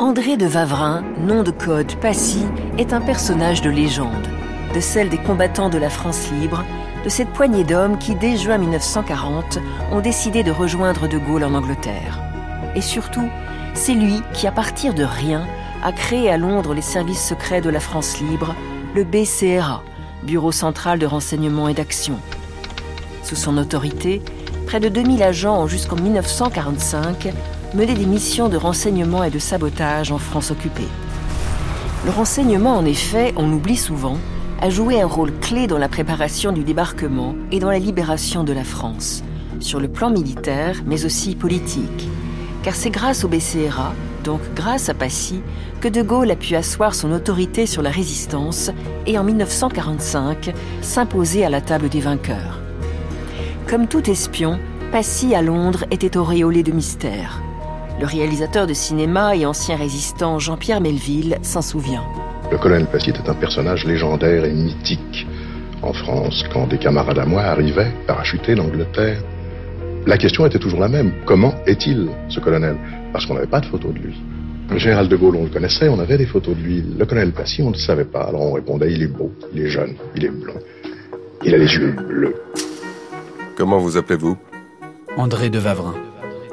André de Vavrin, nom de code Passy, est un personnage de légende, de celle des combattants de la France libre, de cette poignée d'hommes qui, dès juin 1940, ont décidé de rejoindre De Gaulle en Angleterre. Et surtout, c'est lui qui, à partir de rien, a créé à Londres les services secrets de la France libre, le BCRA, Bureau central de renseignement et d'action. Sous son autorité, près de 2000 agents ont jusqu'en 1945 mené des missions de renseignement et de sabotage en France occupée. Le renseignement, en effet, on oublie souvent, a joué un rôle clé dans la préparation du débarquement et dans la libération de la France, sur le plan militaire, mais aussi politique. Car c'est grâce au BCRA, donc grâce à Passy, que De Gaulle a pu asseoir son autorité sur la résistance et en 1945 s'imposer à la table des vainqueurs. Comme tout espion, Passy à Londres était auréolé de mystère. Le réalisateur de cinéma et ancien résistant Jean-Pierre Melville s'en souvient. Le colonel Passy était un personnage légendaire et mythique. En France, quand des camarades à moi arrivaient, parachutés d'Angleterre, la question était toujours la même. Comment est-il, ce colonel? Parce qu'on n'avait pas de photo de lui. Le général de Gaulle, on le connaissait, on avait des photos de lui. Le colonel Passy, on ne le savait pas. Alors on répondait, il est beau, il est jeune, il est blond. Il a les yeux bleus. Comment vous appelez-vous? André de Vavrin.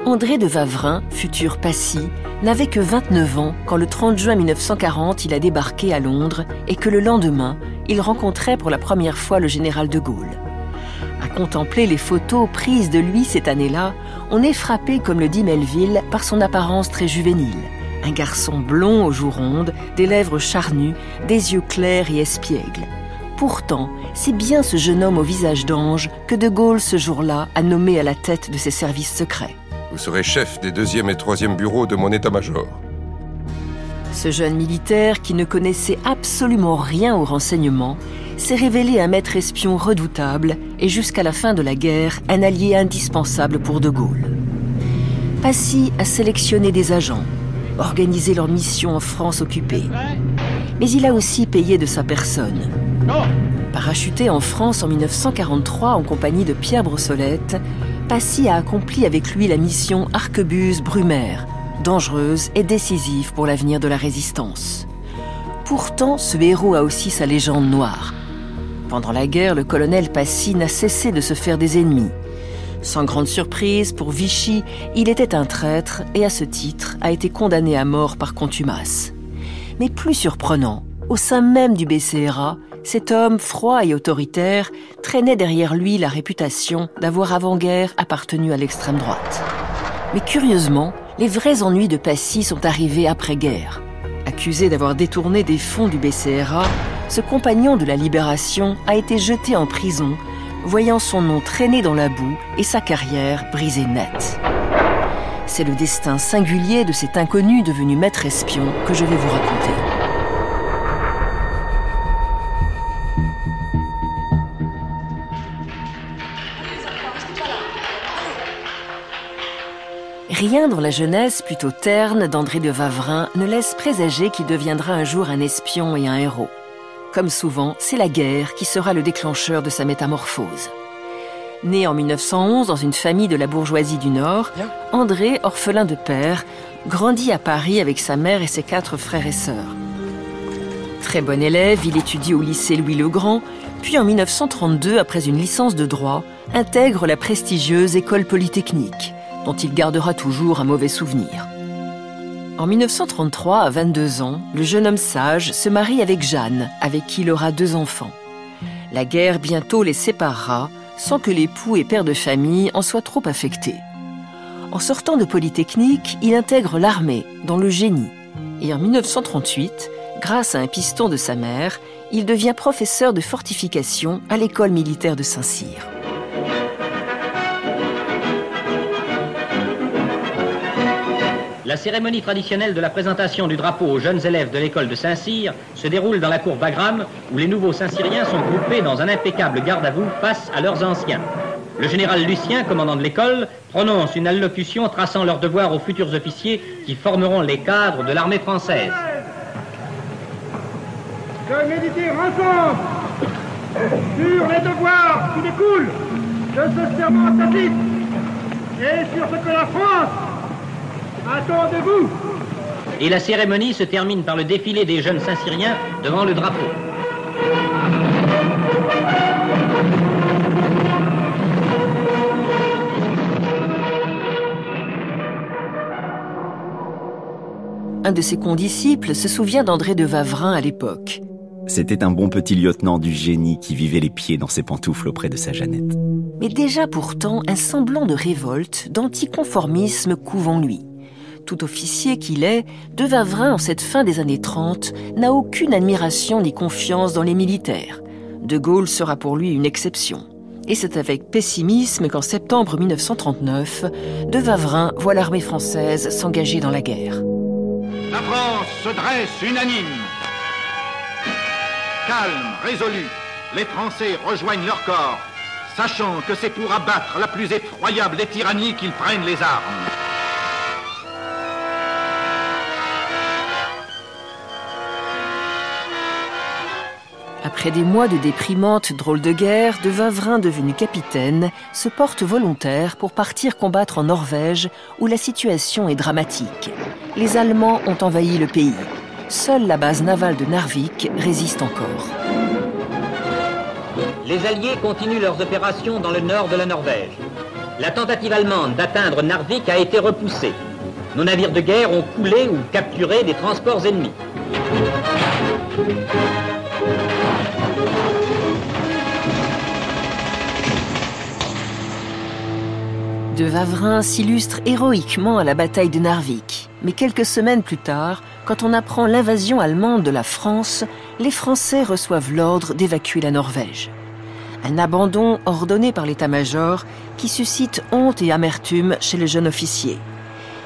André de Vavrin, futur Passy, n'avait que 29 ans quand le 30 juin 1940 il a débarqué à Londres et que le lendemain, il rencontrait pour la première fois le général de Gaulle. À contempler les photos prises de lui cette année-là, on est frappé, comme le dit Melville, par son apparence très juvénile. Un garçon blond aux joues rondes, des lèvres charnues, des yeux clairs et espiègles. Pourtant, c'est bien ce jeune homme au visage d'ange que De Gaulle, ce jour-là, a nommé à la tête de ses services secrets. Vous serez chef des deuxième et troisième bureaux de mon état-major. Ce jeune militaire, qui ne connaissait absolument rien au renseignement, s'est révélé un maître espion redoutable et jusqu'à la fin de la guerre, un allié indispensable pour De Gaulle. Passy a sélectionné des agents, organisé leur mission en France occupée. Mais il a aussi payé de sa personne. Parachuté en France en 1943 en compagnie de Pierre Brossolette, Passy a accompli avec lui la mission Arquebuse-Brumaire, dangereuse et décisive pour l'avenir de la résistance. Pourtant, ce héros a aussi sa légende noire. Pendant la guerre, le colonel Passy n'a cessé de se faire des ennemis. Sans grande surprise, pour Vichy, il était un traître et à ce titre a été condamné à mort par contumace. Mais plus surprenant, au sein même du BCRA, cet homme froid et autoritaire traînait derrière lui la réputation d'avoir avant-guerre appartenu à l'extrême droite. Mais curieusement, les vrais ennuis de Passy sont arrivés après-guerre. Accusé d'avoir détourné des fonds du BCRA, ce compagnon de la Libération a été jeté en prison, voyant son nom traîner dans la boue et sa carrière brisée nette. C'est le destin singulier de cet inconnu devenu maître espion que je vais vous raconter. Rien dans la jeunesse plutôt terne d'André de Vavrin ne laisse présager qu'il deviendra un jour un espion et un héros. Comme souvent, c'est la guerre qui sera le déclencheur de sa métamorphose. Né en 1911 dans une famille de la bourgeoisie du Nord, André, orphelin de père, grandit à Paris avec sa mère et ses quatre frères et sœurs. Très bon élève, il étudie au lycée Louis-le-Grand, puis en 1932, après une licence de droit, intègre la prestigieuse École polytechnique dont il gardera toujours un mauvais souvenir. En 1933, à 22 ans, le jeune homme sage se marie avec Jeanne, avec qui il aura deux enfants. La guerre bientôt les séparera, sans que l'époux et père de famille en soient trop affectés. En sortant de Polytechnique, il intègre l'armée, dans le génie. Et en 1938, grâce à un piston de sa mère, il devient professeur de fortification à l'école militaire de Saint-Cyr. La cérémonie traditionnelle de la présentation du drapeau aux jeunes élèves de l'école de Saint-Cyr se déroule dans la cour Bagram, où les nouveaux Saint-Cyriens sont groupés dans un impeccable garde-à-vous face à leurs anciens. Le général Lucien, commandant de l'école, prononce une allocution traçant leurs devoirs aux futurs officiers qui formeront les cadres de l'armée française. De méditer sur les devoirs qui découlent de ce serment tacite et sur ce que la France Attendez-vous et la cérémonie se termine par le défilé des jeunes Saint-Syriens devant le drapeau. Un de ses condisciples se souvient d'André de Vavrin à l'époque. C'était un bon petit lieutenant du génie qui vivait les pieds dans ses pantoufles auprès de sa Jeannette. Mais déjà pourtant, un semblant de révolte, d'anticonformisme couve en lui. Tout officier qu'il est, De Vavrin, en cette fin des années 30, n'a aucune admiration ni confiance dans les militaires. De Gaulle sera pour lui une exception. Et c'est avec pessimisme qu'en septembre 1939, De Vavrin voit l'armée française s'engager dans la guerre. La France se dresse unanime calme, résolu, les Français rejoignent leur corps, sachant que c'est pour abattre la plus effroyable des tyrannies qu'ils prennent les armes. Après des mois de déprimante drôle de guerre, de Vavrin devenu capitaine se porte volontaire pour partir combattre en Norvège où la situation est dramatique. Les Allemands ont envahi le pays seule la base navale de Narvik résiste encore. Les Alliés continuent leurs opérations dans le nord de la Norvège. La tentative allemande d'atteindre Narvik a été repoussée. Nos navires de guerre ont coulé ou capturé des transports ennemis. De Vavrin s'illustre héroïquement à la bataille de Narvik. Mais quelques semaines plus tard, quand on apprend l'invasion allemande de la France, les Français reçoivent l'ordre d'évacuer la Norvège. Un abandon ordonné par l'état-major qui suscite honte et amertume chez le jeune officier.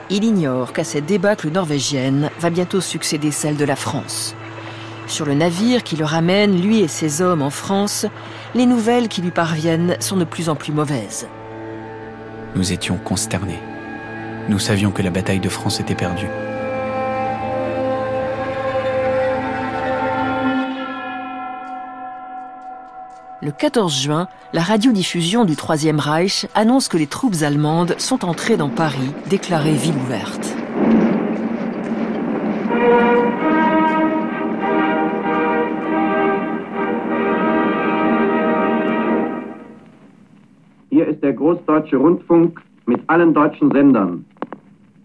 Il ignore qu'à cette débâcle norvégienne va bientôt succéder celle de la France. Sur le navire qui le ramène, lui et ses hommes, en France, les nouvelles qui lui parviennent sont de plus en plus mauvaises. Nous étions consternés. Nous savions que la bataille de France était perdue. Le 14 juin, la radiodiffusion du Troisième Reich annonce que les troupes allemandes sont entrées dans Paris, déclarée ville ouverte. Der Großdeutsche Rundfunk mit allen deutschen Sendern.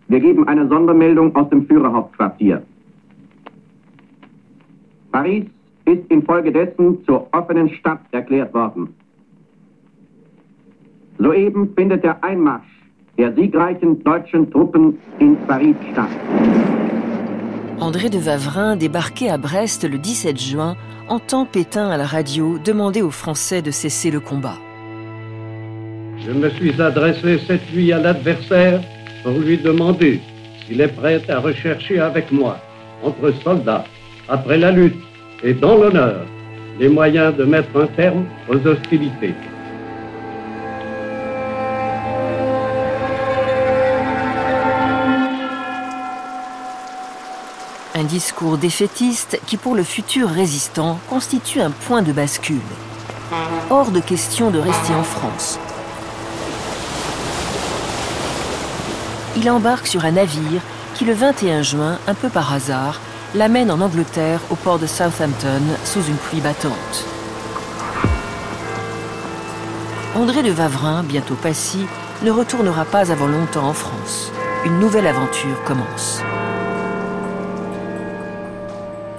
Wir geben eine Sondermeldung aus dem Führerhauptquartier. Paris ist infolgedessen zur offenen Stadt erklärt worden. Soeben findet der Einmarsch der siegreichen deutschen Truppen in Paris statt. André de Vavrin, débarqué à Brest le 17 juin, entend Pétain à la radio demander aux Français de cesser le combat. Je me suis adressé cette nuit à l'adversaire pour lui demander s'il est prêt à rechercher avec moi, entre soldats, après la lutte et dans l'honneur, les moyens de mettre un terme aux hostilités. Un discours défaitiste qui, pour le futur résistant, constitue un point de bascule. Hors de question de rester en France. Il embarque sur un navire qui, le 21 juin, un peu par hasard, l'amène en Angleterre au port de Southampton sous une pluie battante. André de Vavrin, bientôt passé, ne retournera pas avant longtemps en France. Une nouvelle aventure commence.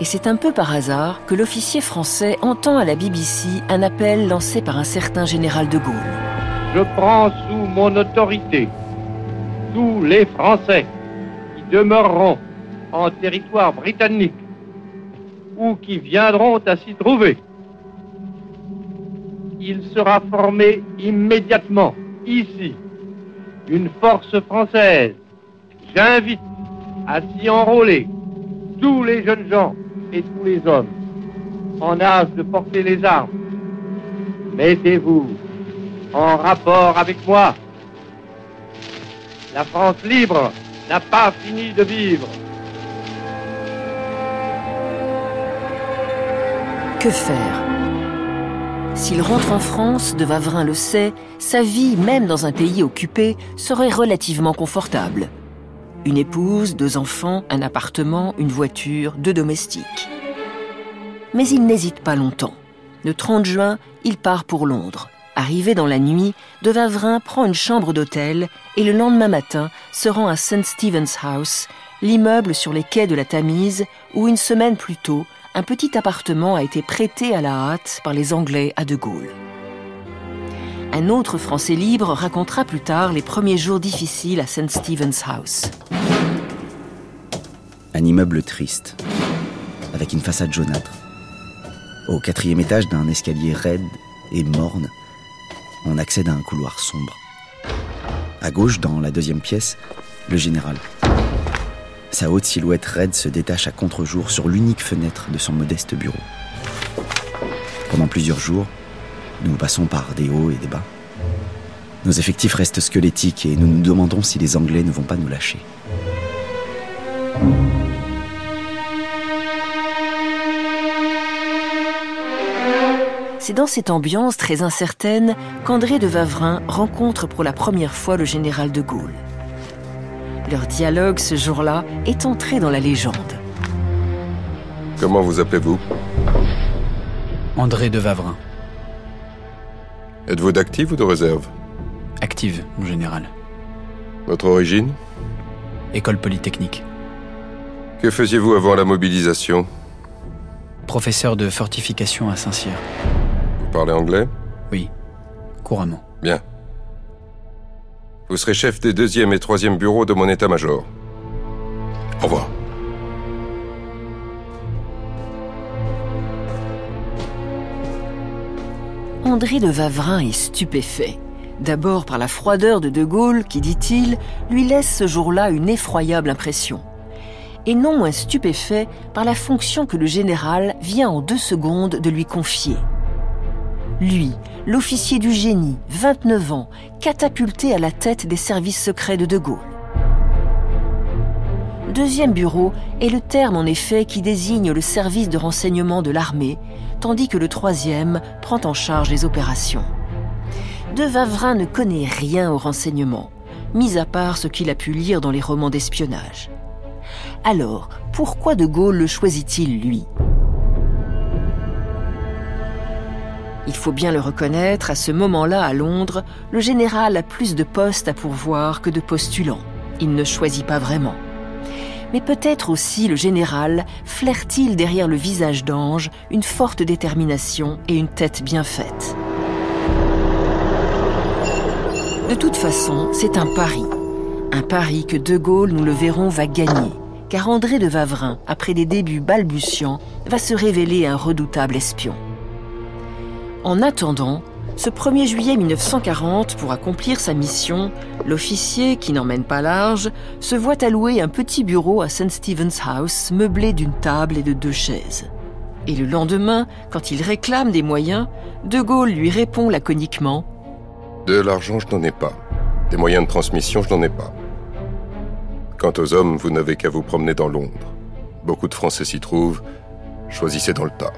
Et c'est un peu par hasard que l'officier français entend à la BBC un appel lancé par un certain général de Gaulle. Je prends sous mon autorité tous les Français qui demeureront en territoire britannique ou qui viendront à s'y trouver. Il sera formé immédiatement, ici, une force française. J'invite à s'y enrôler tous les jeunes gens et tous les hommes en âge de porter les armes. Mettez-vous en rapport avec moi. La France libre n'a pas fini de vivre. Que faire? S'il rentre en France, de Vavrin le sait, sa vie, même dans un pays occupé, serait relativement confortable. Une épouse, deux enfants, un appartement, une voiture, deux domestiques. Mais il n'hésite pas longtemps. Le 30 juin, il part pour Londres. Arrivé dans la nuit, De Vavrin prend une chambre d'hôtel et le lendemain matin se rend à St. Stephen's House, l'immeuble sur les quais de la Tamise où une semaine plus tôt, un petit appartement a été prêté à la hâte par les Anglais à De Gaulle. Un autre Français libre racontera plus tard les premiers jours difficiles à St. Stephen's House. Un immeuble triste, avec une façade jaunâtre. Au quatrième étage d'un escalier raide et morne, on accède à un couloir sombre. À gauche, dans la deuxième pièce, le général. Sa haute silhouette raide se détache à contre-jour sur l'unique fenêtre de son modeste bureau. Pendant plusieurs jours, nous passons par des hauts et des bas. Nos effectifs restent squelettiques et nous nous demandons si les Anglais ne vont pas nous lâcher. C'est dans cette ambiance très incertaine qu'André de Vavrin rencontre pour la première fois le général de Gaulle. Leur dialogue ce jour-là est entré dans la légende. Comment vous appelez-vous? André de Vavrin. Êtes-vous d'active ou de réserve? Active, mon général. Votre origine? École polytechnique. Que faisiez-vous avant la mobilisation? Professeur de fortification à Saint-Cyr. Vous parlez anglais Oui, couramment. Bien. Vous serez chef des deuxième et troisième bureaux de mon état-major. Au revoir. André de Vavrin est stupéfait. D'abord par la froideur de De Gaulle qui, dit-il, lui laisse ce jour-là une effroyable impression. Et non moins stupéfait par la fonction que le général vient en deux secondes de lui confier. Lui, l'officier du génie, 29 ans, catapulté à la tête des services secrets de De Gaulle. Deuxième bureau est le terme en effet qui désigne le service de renseignement de l'armée, tandis que le troisième prend en charge les opérations. De Vavrin ne connaît rien au renseignement, mis à part ce qu'il a pu lire dans les romans d'espionnage. Alors, pourquoi De Gaulle le choisit-il, lui? Il faut bien le reconnaître, à ce moment-là, à Londres, le général a plus de postes à pourvoir que de postulants. Il ne choisit pas vraiment. Mais peut-être aussi le général flaire-t-il derrière le visage d'ange une forte détermination et une tête bien faite. De toute façon, c'est un pari. Un pari que De Gaulle, nous le verrons, va gagner. Car André de Vavrin, après des débuts balbutiants, va se révéler un redoutable espion. En attendant, ce 1er juillet 1940, pour accomplir sa mission, l'officier, qui n'emmène pas large, se voit allouer un petit bureau à St. Stephen's House, meublé d'une table et de deux chaises. Et le lendemain, quand il réclame des moyens, De Gaulle lui répond laconiquement De l'argent, je n'en ai pas. Des moyens de transmission, je n'en ai pas. Quant aux hommes, vous n'avez qu'à vous promener dans Londres. Beaucoup de Français s'y trouvent. Choisissez dans le tas.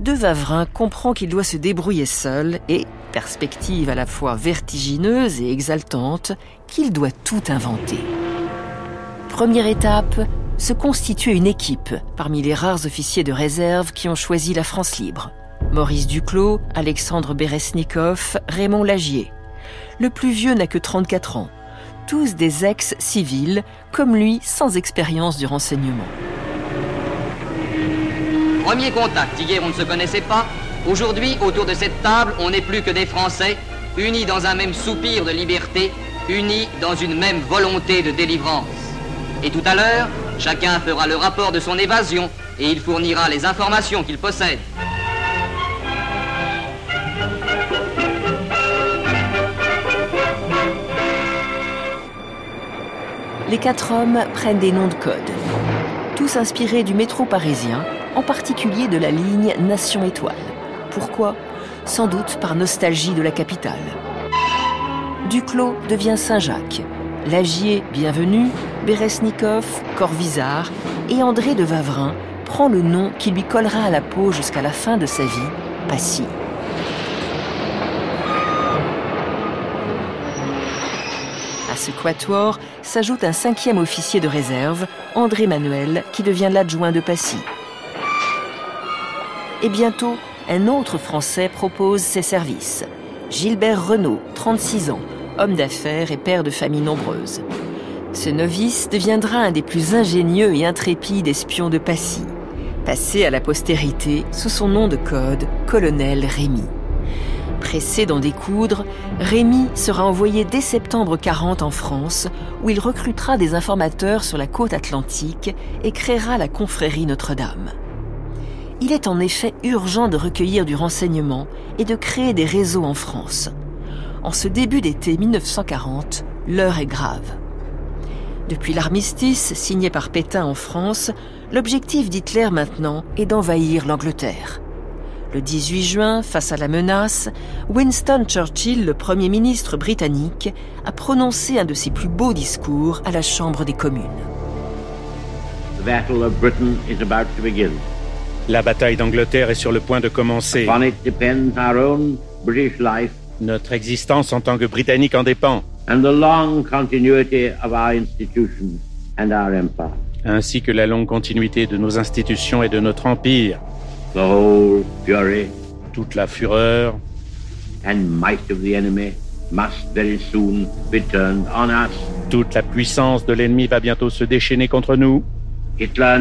De Vavrin comprend qu'il doit se débrouiller seul et, perspective à la fois vertigineuse et exaltante, qu'il doit tout inventer. Première étape, se constituer une équipe parmi les rares officiers de réserve qui ont choisi la France libre. Maurice Duclos, Alexandre Beresnikov, Raymond Lagier. Le plus vieux n'a que 34 ans. Tous des ex-civils, comme lui, sans expérience du renseignement. Premier contact, hier on ne se connaissait pas. Aujourd'hui, autour de cette table, on n'est plus que des Français, unis dans un même soupir de liberté, unis dans une même volonté de délivrance. Et tout à l'heure, chacun fera le rapport de son évasion et il fournira les informations qu'il possède. Les quatre hommes prennent des noms de code, tous inspirés du métro parisien, en particulier de la ligne Nation Étoile. Pourquoi? Sans doute par nostalgie de la capitale. Duclos devient Saint-Jacques, Lagier, bienvenue, Beresnikov, Corvisart et André de Vavrin prend le nom qui lui collera à la peau jusqu'à la fin de sa vie, Passy. À ce quatuor s'ajoute un cinquième officier de réserve, André Manuel, qui devient l'adjoint de Passy. Et bientôt, un autre Français propose ses services. Gilbert Renault, 36 ans, homme d'affaires et père de famille nombreuse. Ce novice deviendra un des plus ingénieux et intrépides espions de Passy, passé à la postérité sous son nom de code, colonel Rémy. Pressé d'en découdre, Rémy sera envoyé dès septembre 40 en France, où il recrutera des informateurs sur la côte atlantique et créera la confrérie Notre-Dame. Il est en effet urgent de recueillir du renseignement et de créer des réseaux en France. En ce début d'été 1940, l'heure est grave. Depuis l'armistice signé par Pétain en France, l'objectif d'Hitler maintenant est d'envahir l'Angleterre. Le 18 juin, face à la menace, Winston Churchill, le Premier ministre britannique, a prononcé un de ses plus beaux discours à la Chambre des communes. La bataille d'Angleterre est sur le point de commencer. Notre existence en tant que Britannique en dépend. Ainsi que la longue continuité de nos institutions et de notre empire. Toute la fureur Toute la puissance de l'ennemi va bientôt se déchaîner contre nous. Hitler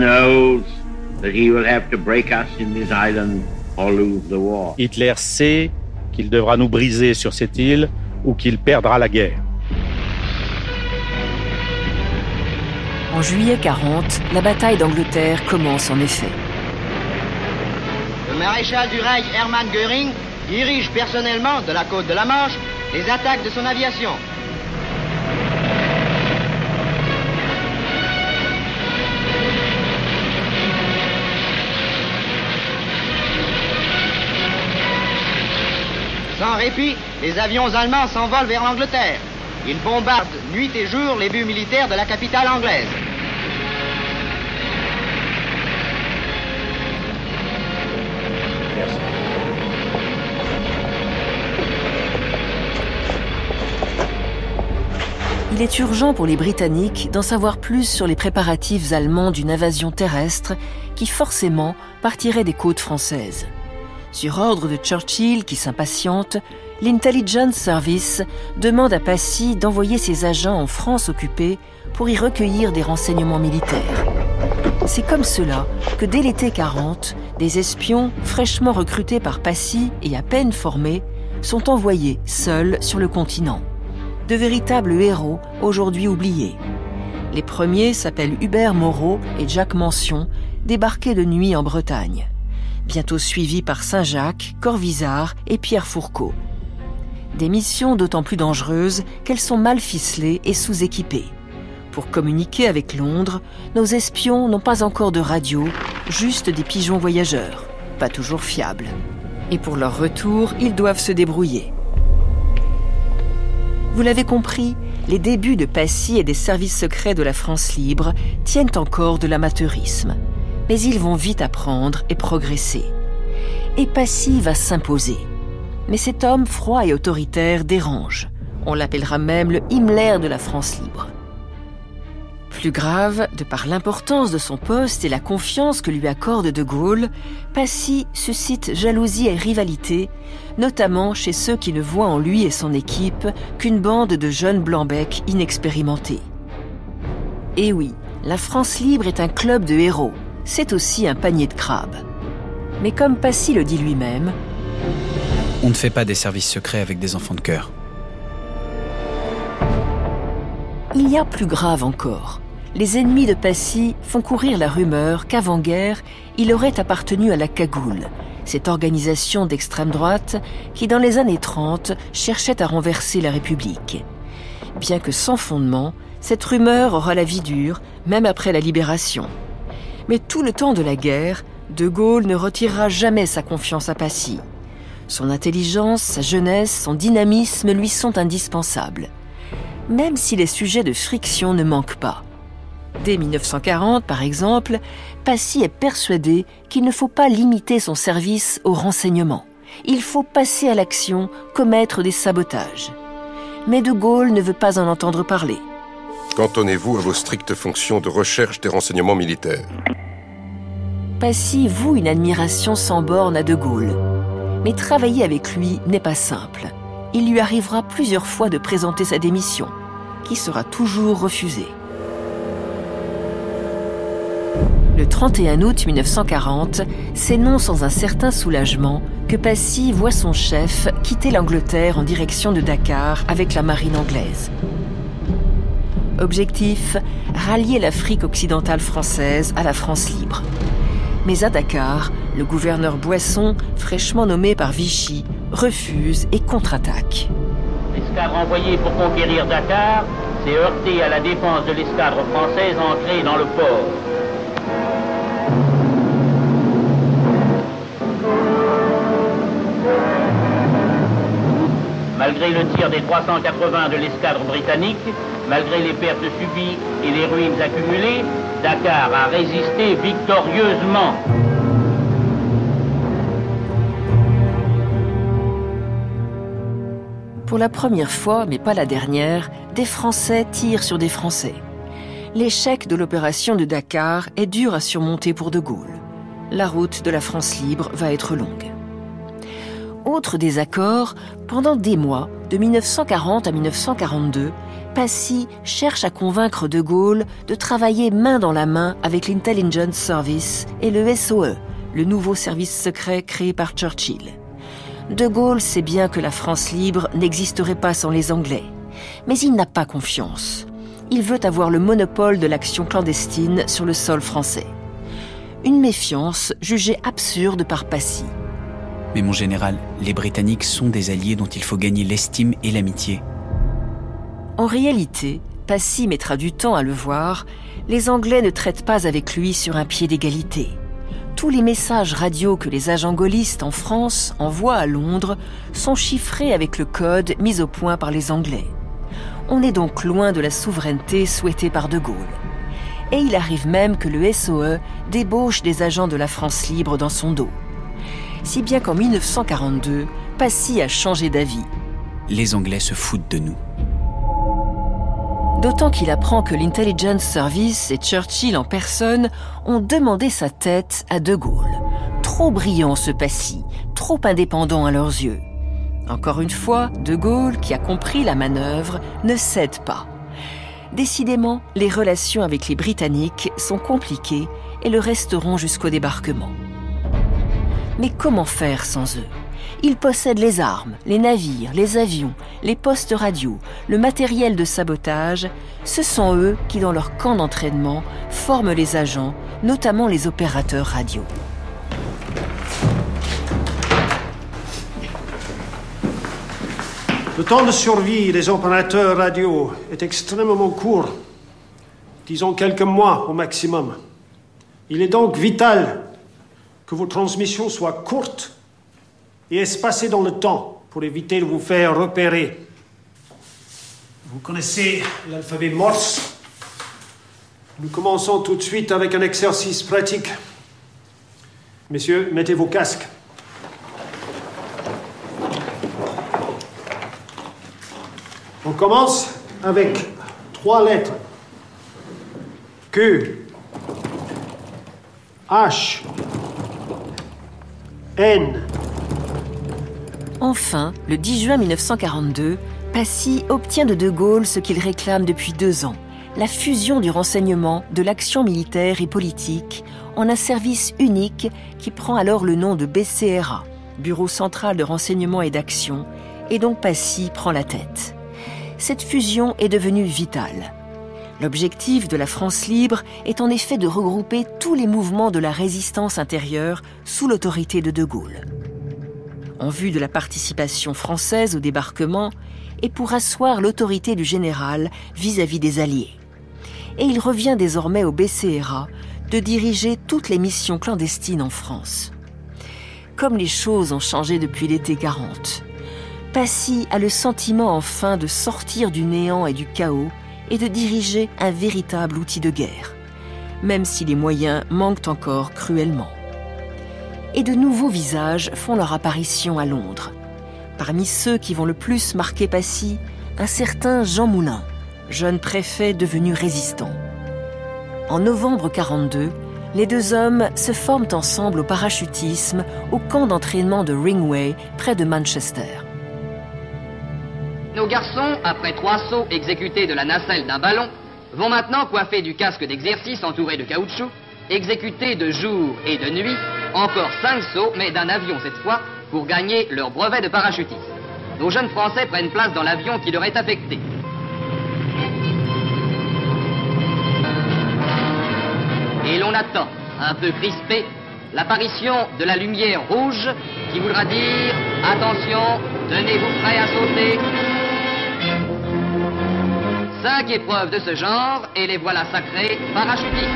sait qu'il devra nous briser sur cette île ou qu'il perdra la guerre. En juillet 40, la bataille d'Angleterre commence en effet. Le maréchal du Reich Hermann Göring dirige personnellement de la côte de la Manche les attaques de son aviation. Répit, les avions allemands s'envolent vers l'Angleterre. Ils bombardent nuit et jour les buts militaires de la capitale anglaise. Il est urgent pour les Britanniques d'en savoir plus sur les préparatifs allemands d'une invasion terrestre qui forcément partirait des côtes françaises. Sur ordre de Churchill, qui s'impatiente, l'Intelligence Service demande à Passy d'envoyer ses agents en France occupée pour y recueillir des renseignements militaires. C'est comme cela que dès l'été 40, des espions fraîchement recrutés par Passy et à peine formés sont envoyés seuls sur le continent. De véritables héros aujourd'hui oubliés. Les premiers s'appellent Hubert Moreau et Jacques Mention, débarqués de nuit en Bretagne bientôt suivis par Saint-Jacques, Corvisart et Pierre Fourcault. Des missions d'autant plus dangereuses qu'elles sont mal ficelées et sous-équipées. Pour communiquer avec Londres, nos espions n'ont pas encore de radio, juste des pigeons voyageurs, pas toujours fiables. Et pour leur retour, ils doivent se débrouiller. Vous l'avez compris, les débuts de Passy et des services secrets de la France libre tiennent encore de l'amateurisme mais ils vont vite apprendre et progresser. Et Passy va s'imposer. Mais cet homme froid et autoritaire dérange. On l'appellera même le Himmler de la France libre. Plus grave, de par l'importance de son poste et la confiance que lui accorde De Gaulle, Passy suscite jalousie et rivalité, notamment chez ceux qui ne voient en lui et son équipe qu'une bande de jeunes blancs-becs inexpérimentés. Et oui, la France libre est un club de héros, c'est aussi un panier de crabes. Mais comme Passy le dit lui-même, on ne fait pas des services secrets avec des enfants de cœur. Il y a plus grave encore. Les ennemis de Passy font courir la rumeur qu'avant-guerre, il aurait appartenu à la Cagoule, cette organisation d'extrême droite qui, dans les années 30, cherchait à renverser la République. Bien que sans fondement, cette rumeur aura la vie dure, même après la libération. Mais tout le temps de la guerre, De Gaulle ne retirera jamais sa confiance à Passy. Son intelligence, sa jeunesse, son dynamisme lui sont indispensables. Même si les sujets de friction ne manquent pas. Dès 1940, par exemple, Passy est persuadé qu'il ne faut pas limiter son service au renseignement. Il faut passer à l'action, commettre des sabotages. Mais De Gaulle ne veut pas en entendre parler. Cantonnez-vous à vos strictes fonctions de recherche des renseignements militaires. Passy voue une admiration sans borne à De Gaulle. Mais travailler avec lui n'est pas simple. Il lui arrivera plusieurs fois de présenter sa démission, qui sera toujours refusée. Le 31 août 1940, c'est non sans un certain soulagement que Passy voit son chef quitter l'Angleterre en direction de Dakar avec la marine anglaise. Objectif rallier l'Afrique occidentale française à la France libre. Mais à Dakar, le gouverneur Boisson, fraîchement nommé par Vichy, refuse et contre-attaque. L'escadre envoyée pour conquérir Dakar s'est heurtée à la défense de l'escadre française ancrée dans le port. Malgré le tir des 380 de l'escadre britannique, malgré les pertes subies et les ruines accumulées, Dakar a résisté victorieusement. Pour la première fois, mais pas la dernière, des Français tirent sur des Français. L'échec de l'opération de Dakar est dur à surmonter pour De Gaulle. La route de la France libre va être longue. Autre désaccord, pendant des mois, de 1940 à 1942, Passy cherche à convaincre De Gaulle de travailler main dans la main avec l'Intelligence Service et le SOE, le nouveau service secret créé par Churchill. De Gaulle sait bien que la France libre n'existerait pas sans les Anglais, mais il n'a pas confiance. Il veut avoir le monopole de l'action clandestine sur le sol français. Une méfiance jugée absurde par Passy. Mais mon général, les Britanniques sont des alliés dont il faut gagner l'estime et l'amitié. En réalité, Passy mettra du temps à le voir, les Anglais ne traitent pas avec lui sur un pied d'égalité. Tous les messages radio que les agents gaullistes en France envoient à Londres sont chiffrés avec le code mis au point par les Anglais. On est donc loin de la souveraineté souhaitée par De Gaulle. Et il arrive même que le SOE débauche des agents de la France libre dans son dos si bien qu'en 1942, Passy a changé d'avis. Les Anglais se foutent de nous. D'autant qu'il apprend que l'Intelligence Service et Churchill en personne ont demandé sa tête à De Gaulle. Trop brillant ce Passy, trop indépendant à leurs yeux. Encore une fois, De Gaulle, qui a compris la manœuvre, ne cède pas. Décidément, les relations avec les Britanniques sont compliquées et le resteront jusqu'au débarquement. Mais comment faire sans eux? Ils possèdent les armes, les navires, les avions, les postes radio, le matériel de sabotage. Ce sont eux qui, dans leur camp d'entraînement, forment les agents, notamment les opérateurs radio. Le temps de survie des opérateurs radio est extrêmement court, disons quelques mois au maximum. Il est donc vital que vos transmissions soient courtes et espacées dans le temps pour éviter de vous faire repérer. Vous connaissez l'alphabet Morse? Nous commençons tout de suite avec un exercice pratique. Messieurs, mettez vos casques. On commence avec trois lettres. Q, H, Enfin, le 10 juin 1942, Passy obtient de De Gaulle ce qu'il réclame depuis deux ans, la fusion du renseignement, de l'action militaire et politique en un service unique qui prend alors le nom de BCRA, Bureau central de renseignement et d'action, et dont Passy prend la tête. Cette fusion est devenue vitale. L'objectif de la France libre est en effet de regrouper tous les mouvements de la résistance intérieure sous l'autorité de De Gaulle. En vue de la participation française au débarquement et pour asseoir l'autorité du général vis-à-vis des Alliés. Et il revient désormais au BCRA de diriger toutes les missions clandestines en France. Comme les choses ont changé depuis l'été 40, Passy a le sentiment enfin de sortir du néant et du chaos et de diriger un véritable outil de guerre, même si les moyens manquent encore cruellement. Et de nouveaux visages font leur apparition à Londres. Parmi ceux qui vont le plus marquer Passy, un certain Jean Moulin, jeune préfet devenu résistant. En novembre 42, les deux hommes se forment ensemble au parachutisme au camp d'entraînement de Ringway près de Manchester. Nos garçons, après trois sauts exécutés de la nacelle d'un ballon, vont maintenant, coiffés du casque d'exercice entouré de caoutchouc, exécuter de jour et de nuit encore cinq sauts, mais d'un avion cette fois, pour gagner leur brevet de parachutiste. Nos jeunes Français prennent place dans l'avion qui leur est affecté. Et l'on attend, un peu crispé, l'apparition de la lumière rouge qui voudra dire Attention, tenez-vous prêts à sauter. Cinq épreuves de ce genre et les voilà sacrés parachutistes.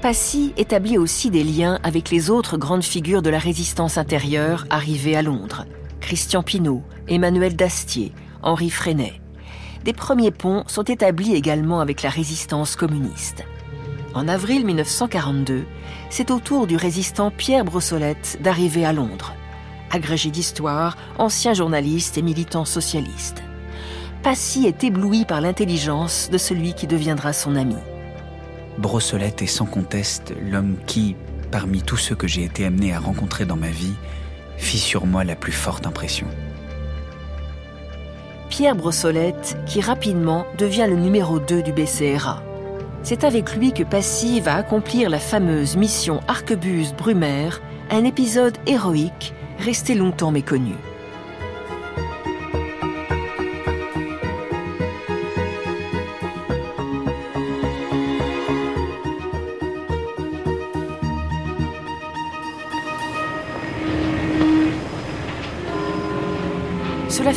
Passy établit aussi des liens avec les autres grandes figures de la résistance intérieure arrivées à Londres. Christian Pinault, Emmanuel Dastier, Henri Freinet. Des premiers ponts sont établis également avec la résistance communiste. En avril 1942, c'est au tour du résistant Pierre Brossolette d'arriver à Londres. Agrégé d'histoire, ancien journaliste et militant socialiste. Passy est ébloui par l'intelligence de celui qui deviendra son ami. Brossolette est sans conteste l'homme qui, parmi tous ceux que j'ai été amené à rencontrer dans ma vie, fit sur moi la plus forte impression. Pierre Brossolette, qui rapidement devient le numéro 2 du BCRA. C'est avec lui que Passy va accomplir la fameuse mission Arquebuse-Brumaire, un épisode héroïque resté longtemps méconnu.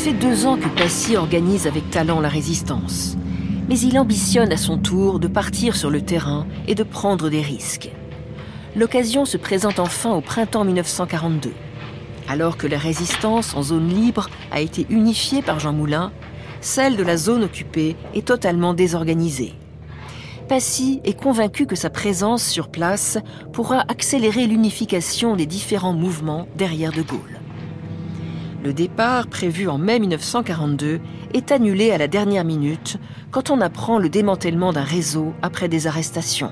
Fait deux ans que Passy organise avec talent la résistance. Mais il ambitionne à son tour de partir sur le terrain et de prendre des risques. L'occasion se présente enfin au printemps 1942. Alors que la résistance en zone libre a été unifiée par Jean Moulin, celle de la zone occupée est totalement désorganisée. Passy est convaincu que sa présence sur place pourra accélérer l'unification des différents mouvements derrière De Gaulle. Le départ, prévu en mai 1942, est annulé à la dernière minute quand on apprend le démantèlement d'un réseau après des arrestations.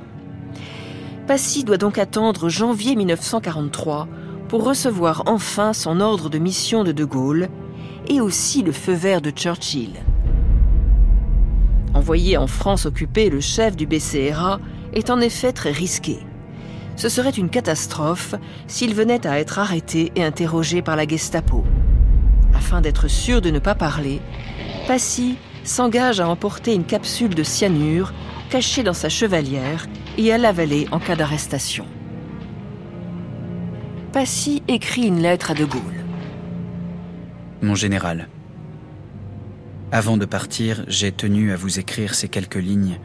Passy doit donc attendre janvier 1943 pour recevoir enfin son ordre de mission de De Gaulle et aussi le feu vert de Churchill. Envoyer en France occupée le chef du BCRA est en effet très risqué. Ce serait une catastrophe s'il venait à être arrêté et interrogé par la Gestapo afin d'être sûr de ne pas parler, Passy s'engage à emporter une capsule de cyanure cachée dans sa chevalière et à l'avaler en cas d'arrestation. Passy écrit une lettre à De Gaulle. Mon général, avant de partir, j'ai tenu à vous écrire ces quelques lignes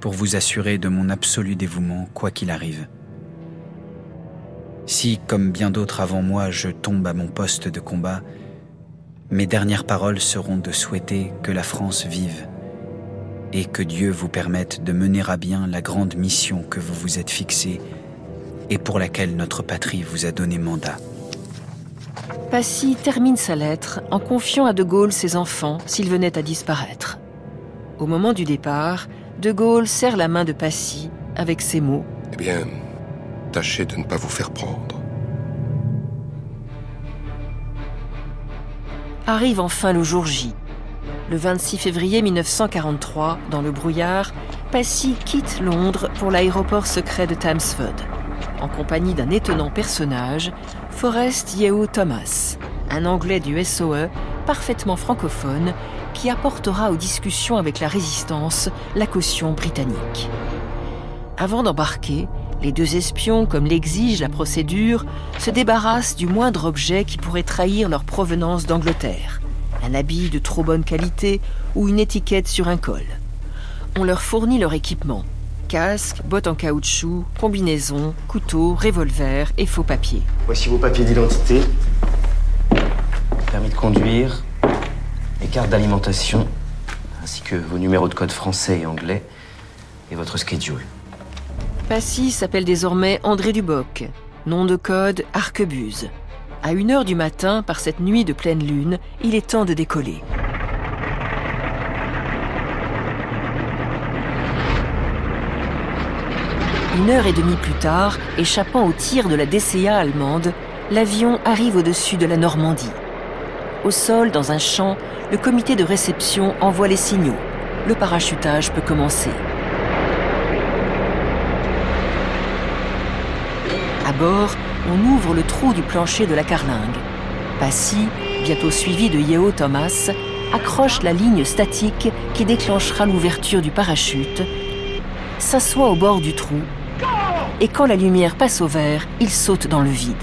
pour vous assurer de mon absolu dévouement, quoi qu'il arrive. Si, comme bien d'autres avant moi, je tombe à mon poste de combat, mes dernières paroles seront de souhaiter que la France vive et que Dieu vous permette de mener à bien la grande mission que vous vous êtes fixée et pour laquelle notre patrie vous a donné mandat. Passy termine sa lettre en confiant à De Gaulle ses enfants s'il venait à disparaître. Au moment du départ, De Gaulle serre la main de Passy avec ces mots Eh bien, tâchez de ne pas vous faire prendre. Arrive enfin le jour J. Le 26 février 1943, dans le brouillard, Passy quitte Londres pour l'aéroport secret de Thamesford, en compagnie d'un étonnant personnage, Forrest Yeo Thomas, un Anglais du SOE parfaitement francophone qui apportera aux discussions avec la résistance la caution britannique. Avant d'embarquer, les deux espions, comme l'exige la procédure, se débarrassent du moindre objet qui pourrait trahir leur provenance d'Angleterre. Un habit de trop bonne qualité ou une étiquette sur un col. On leur fournit leur équipement. Casque, bottes en caoutchouc, combinaison, couteau, revolver et faux papiers. Voici vos papiers d'identité, permis de conduire, et carte d'alimentation, ainsi que vos numéros de code français et anglais, et votre schedule. Passy s'appelle désormais André Duboc, nom de code Arquebuse. À 1h du matin, par cette nuit de pleine lune, il est temps de décoller. Une heure et demie plus tard, échappant au tir de la DCA allemande, l'avion arrive au-dessus de la Normandie. Au sol, dans un champ, le comité de réception envoie les signaux. Le parachutage peut commencer. Bord, on ouvre le trou du plancher de la carlingue. Passy, bientôt suivi de Yeo Thomas, accroche la ligne statique qui déclenchera l'ouverture du parachute, s'assoit au bord du trou, et quand la lumière passe au vert, il saute dans le vide.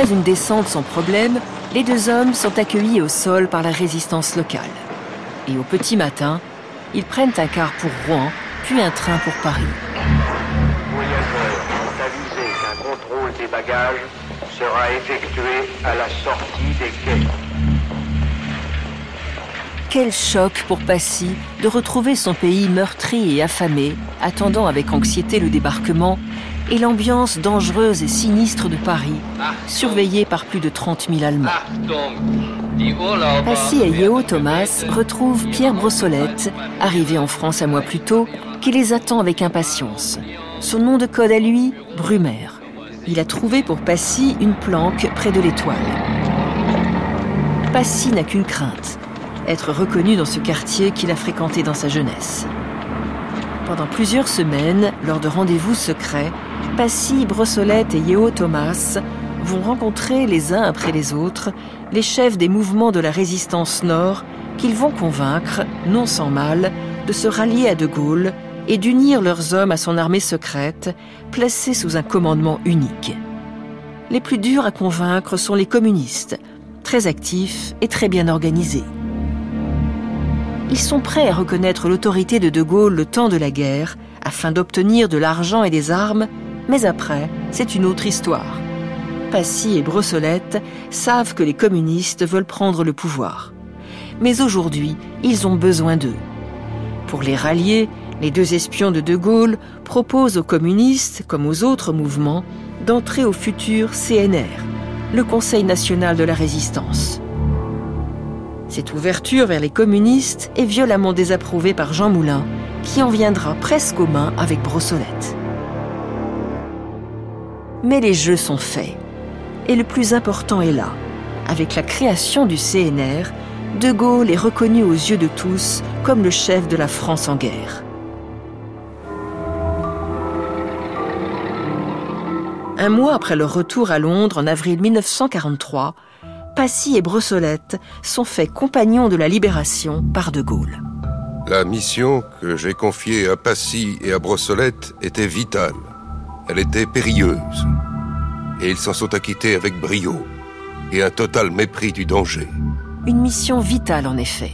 Après une descente sans problème, les deux hommes sont accueillis au sol par la résistance locale. Et au petit matin, ils prennent un car pour Rouen, puis un train pour Paris. Voyageurs ont avisé qu'un contrôle des bagages sera effectué à la sortie des quais. Quel choc pour Passy de retrouver son pays meurtri et affamé, attendant avec anxiété le débarquement et l'ambiance dangereuse et sinistre de Paris, surveillée par plus de 30 000 Allemands. Passy et Yeo Thomas retrouvent Pierre Brossolette, arrivé en France un mois plus tôt, qui les attend avec impatience. Son nom de code à lui, Brumaire. Il a trouvé pour Passy une planque près de l'étoile. Passy n'a qu'une crainte, être reconnu dans ce quartier qu'il a fréquenté dans sa jeunesse. Pendant plusieurs semaines, lors de rendez-vous secrets, Passy, Brossolette et Yeo Thomas vont rencontrer les uns après les autres les chefs des mouvements de la résistance nord qu'ils vont convaincre, non sans mal, de se rallier à De Gaulle et d'unir leurs hommes à son armée secrète, placée sous un commandement unique. Les plus durs à convaincre sont les communistes, très actifs et très bien organisés. Ils sont prêts à reconnaître l'autorité de De Gaulle le temps de la guerre, afin d'obtenir de l'argent et des armes, mais après, c'est une autre histoire. Passy et Brossolette savent que les communistes veulent prendre le pouvoir. Mais aujourd'hui, ils ont besoin d'eux. Pour les rallier, les deux espions de De Gaulle proposent aux communistes, comme aux autres mouvements, d'entrer au futur CNR, le Conseil national de la résistance. Cette ouverture vers les communistes est violemment désapprouvée par Jean Moulin, qui en viendra presque aux mains avec Brossolette. Mais les jeux sont faits. Et le plus important est là. Avec la création du CNR, De Gaulle est reconnu aux yeux de tous comme le chef de la France en guerre. Un mois après leur retour à Londres en avril 1943, Passy et Brossolette sont faits compagnons de la libération par De Gaulle. La mission que j'ai confiée à Passy et à Brossolette était vitale. Elle était périlleuse. Et ils s'en sont acquittés avec brio et un total mépris du danger. Une mission vitale en effet.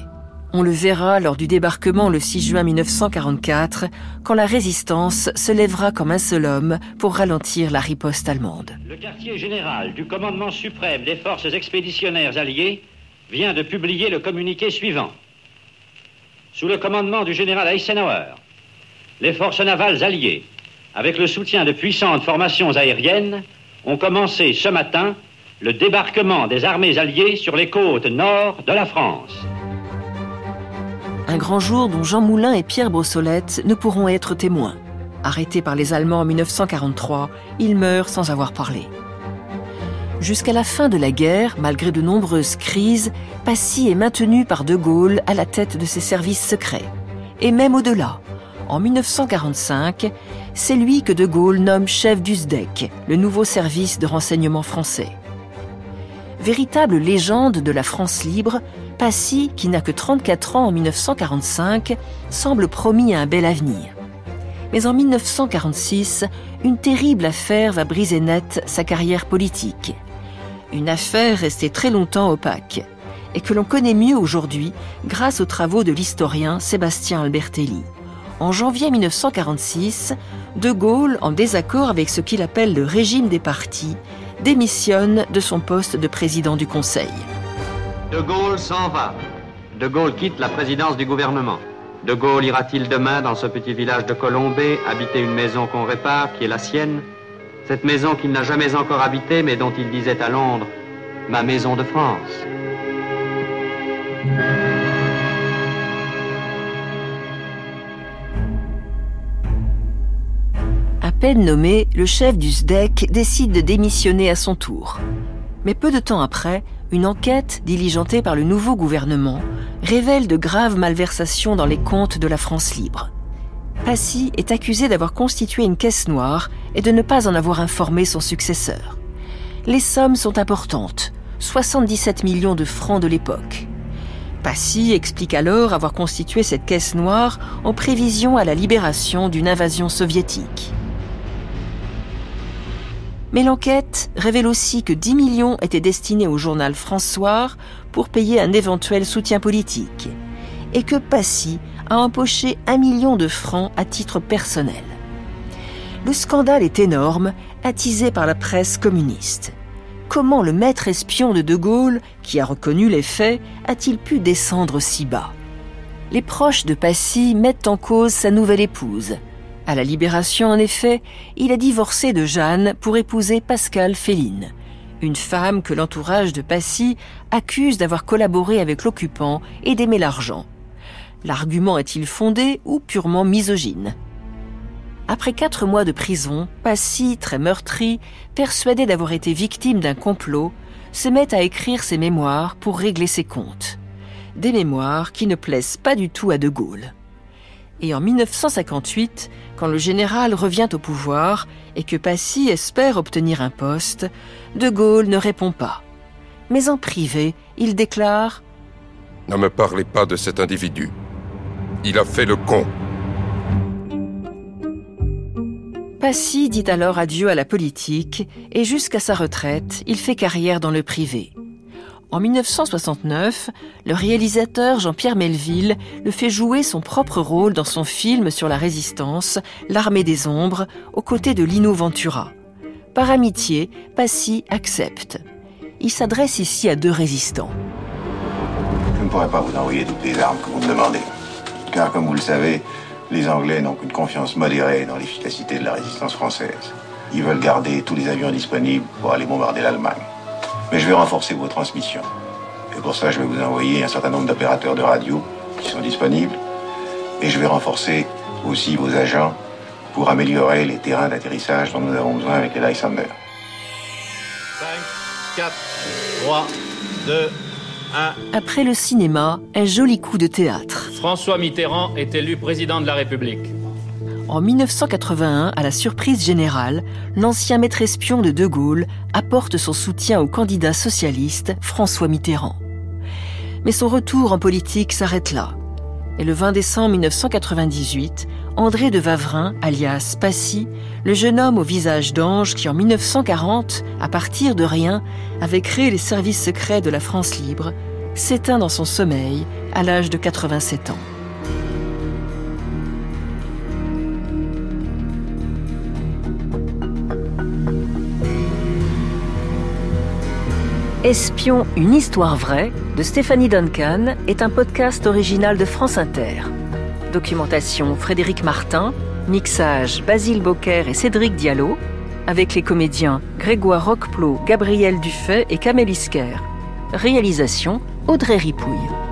On le verra lors du débarquement le 6 juin 1944, quand la résistance se lèvera comme un seul homme pour ralentir la riposte allemande. Le quartier général du commandement suprême des forces expéditionnaires alliées vient de publier le communiqué suivant. Sous le commandement du général Eisenhower, les forces navales alliées, avec le soutien de puissantes formations aériennes, ont commencé ce matin le débarquement des armées alliées sur les côtes nord de la France. Un grand jour dont Jean Moulin et Pierre Brossolette ne pourront être témoins. Arrêtés par les Allemands en 1943, ils meurent sans avoir parlé. Jusqu'à la fin de la guerre, malgré de nombreuses crises, Passy est maintenu par De Gaulle à la tête de ses services secrets. Et même au-delà. En 1945, c'est lui que De Gaulle nomme chef du SDEC, le nouveau service de renseignement français. Véritable légende de la France libre, Passy, qui n'a que 34 ans en 1945, semble promis à un bel avenir. Mais en 1946, une terrible affaire va briser net sa carrière politique. Une affaire restée très longtemps opaque et que l'on connaît mieux aujourd'hui grâce aux travaux de l'historien Sébastien Albertelli. En janvier 1946, De Gaulle, en désaccord avec ce qu'il appelle le régime des partis, démissionne de son poste de président du Conseil. De Gaulle s'en va. De Gaulle quitte la présidence du gouvernement. De Gaulle ira-t-il demain dans ce petit village de Colombay habiter une maison qu'on répare, qui est la sienne? Cette maison qu'il n'a jamais encore habitée, mais dont il disait à Londres Ma maison de France. Peine nommé, le chef du SDEC décide de démissionner à son tour. Mais peu de temps après, une enquête diligentée par le nouveau gouvernement révèle de graves malversations dans les comptes de la France libre. Passy est accusé d'avoir constitué une caisse noire et de ne pas en avoir informé son successeur. Les sommes sont importantes, 77 millions de francs de l'époque. Passy explique alors avoir constitué cette caisse noire en prévision à la libération d'une invasion soviétique. Mais l'enquête révèle aussi que 10 millions étaient destinés au journal François pour payer un éventuel soutien politique, et que Passy a empoché un million de francs à titre personnel. Le scandale est énorme, attisé par la presse communiste. Comment le maître espion de De Gaulle, qui a reconnu les faits, a-t-il pu descendre si bas? Les proches de Passy mettent en cause sa nouvelle épouse. À la Libération, en effet, il a divorcé de Jeanne pour épouser Pascal Féline, une femme que l'entourage de Passy accuse d'avoir collaboré avec l'occupant et d'aimer l'argent. L'argument est-il fondé ou purement misogyne? Après quatre mois de prison, Passy, très meurtri, persuadé d'avoir été victime d'un complot, se met à écrire ses mémoires pour régler ses comptes. Des mémoires qui ne plaisent pas du tout à De Gaulle. Et en 1958, quand le général revient au pouvoir et que Passy espère obtenir un poste, De Gaulle ne répond pas. Mais en privé, il déclare ⁇ Ne me parlez pas de cet individu. Il a fait le con. Passy dit alors adieu à la politique et jusqu'à sa retraite, il fait carrière dans le privé. En 1969, le réalisateur Jean-Pierre Melville le fait jouer son propre rôle dans son film sur la résistance, L'armée des ombres, aux côtés de Lino Ventura. Par amitié, Passy accepte. Il s'adresse ici à deux résistants. Je ne pourrais pas vous envoyer toutes les armes que vous me demandez. Car comme vous le savez, les Anglais n'ont qu'une confiance modérée dans l'efficacité de la résistance française. Ils veulent garder tous les avions disponibles pour aller bombarder l'Allemagne. Mais je vais renforcer vos transmissions. Et pour ça, je vais vous envoyer un certain nombre d'opérateurs de radio qui sont disponibles. Et je vais renforcer aussi vos agents pour améliorer les terrains d'atterrissage dont nous avons besoin avec les Lysander. 5, 4, 3, 2, après le cinéma, un joli coup de théâtre. François Mitterrand est élu président de la République. En 1981, à la surprise générale, l'ancien maître espion de De Gaulle apporte son soutien au candidat socialiste François Mitterrand. Mais son retour en politique s'arrête là. Et le 20 décembre 1998, André de Vavrin, alias Passy, le jeune homme au visage d'ange qui en 1940, à partir de rien, avait créé les services secrets de la France libre, s'éteint dans son sommeil à l'âge de 87 ans. Espion, une histoire vraie de Stéphanie Duncan est un podcast original de France Inter. Documentation Frédéric Martin, mixage Basile Bocquer et Cédric Diallo, avec les comédiens Grégoire Roqueplot, Gabriel Dufay et Kamel Isker. Réalisation Audrey Ripouille.